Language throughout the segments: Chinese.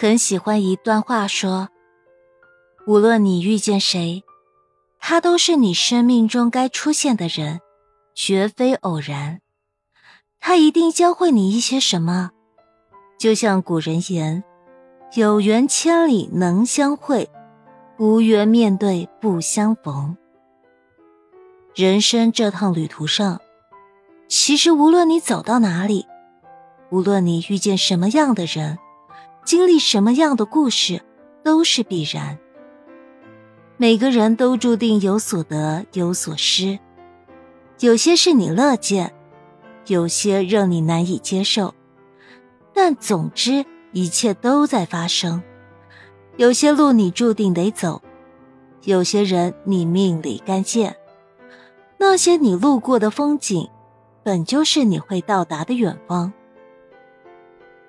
很喜欢一段话说：“无论你遇见谁，他都是你生命中该出现的人，绝非偶然。他一定教会你一些什么。就像古人言：‘有缘千里能相会，无缘面对不相逢。’人生这趟旅途上，其实无论你走到哪里，无论你遇见什么样的人。”经历什么样的故事，都是必然。每个人都注定有所得有所失，有些是你乐见，有些让你难以接受。但总之，一切都在发生。有些路你注定得走，有些人你命里该见。那些你路过的风景，本就是你会到达的远方。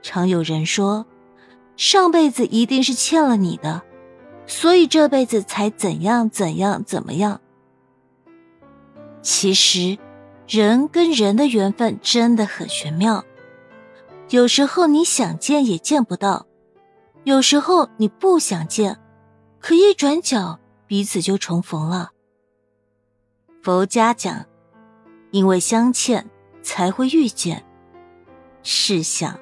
常有人说。上辈子一定是欠了你的，所以这辈子才怎样怎样怎么样。其实，人跟人的缘分真的很玄妙。有时候你想见也见不到，有时候你不想见，可一转角彼此就重逢了。佛家讲，因为相欠才会遇见。试想，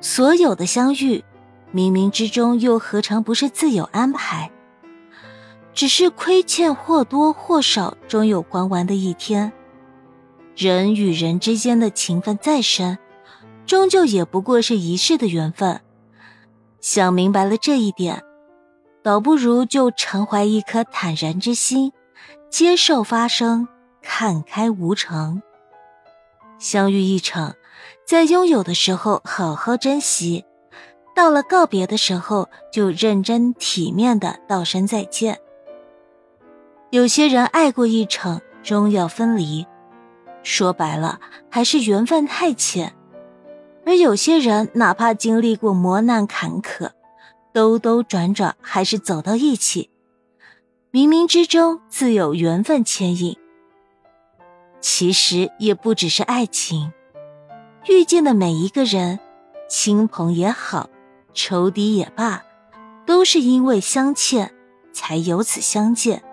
所有的相遇。冥冥之中，又何尝不是自有安排？只是亏欠或多或少，终有还完的一天。人与人之间的情分再深，终究也不过是一世的缘分。想明白了这一点，倒不如就常怀一颗坦然之心，接受发生，看开无常。相遇一场，在拥有的时候好好珍惜。到了告别的时候，就认真体面的道声再见。有些人爱过一场，终要分离，说白了还是缘分太浅；而有些人哪怕经历过磨难坎坷，兜兜转转还是走到一起。冥冥之中自有缘分牵引。其实也不只是爱情，遇见的每一个人，亲朋也好。仇敌也罢，都是因为相欠，才有此相见。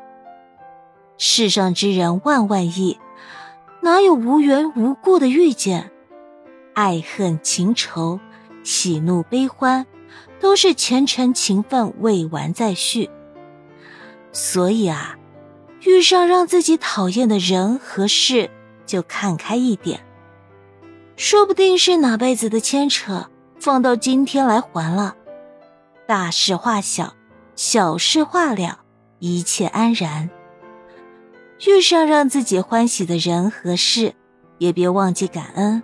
世上之人万万亿，哪有无缘无故的遇见？爱恨情仇，喜怒悲欢，都是前尘情分未完再续。所以啊，遇上让自己讨厌的人和事，就看开一点，说不定是哪辈子的牵扯。放到今天来还了，大事化小，小事化了，一切安然。遇上让自己欢喜的人和事，也别忘记感恩，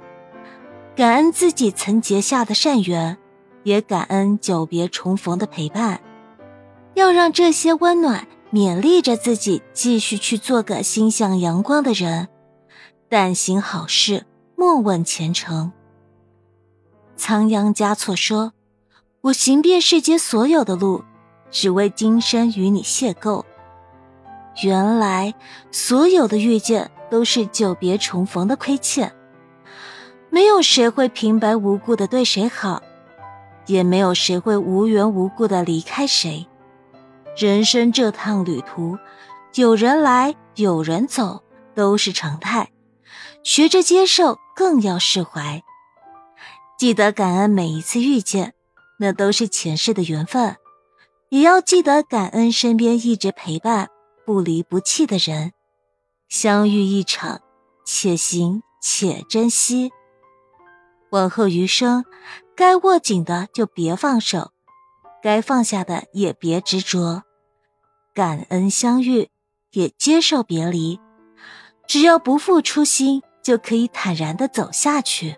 感恩自己曾结下的善缘，也感恩久别重逢的陪伴。要让这些温暖勉励着自己，继续去做个心向阳光的人。但行好事，莫问前程。仓央嘉措说：“我行遍世间所有的路，只为今生与你邂逅。原来，所有的遇见都是久别重逢的亏欠。没有谁会平白无故的对谁好，也没有谁会无缘无故的离开谁。人生这趟旅途，有人来，有人走，都是常态。学着接受，更要释怀。”记得感恩每一次遇见，那都是前世的缘分；也要记得感恩身边一直陪伴、不离不弃的人。相遇一场，且行且珍惜。往后余生，该握紧的就别放手，该放下的也别执着。感恩相遇，也接受别离。只要不负初心，就可以坦然的走下去。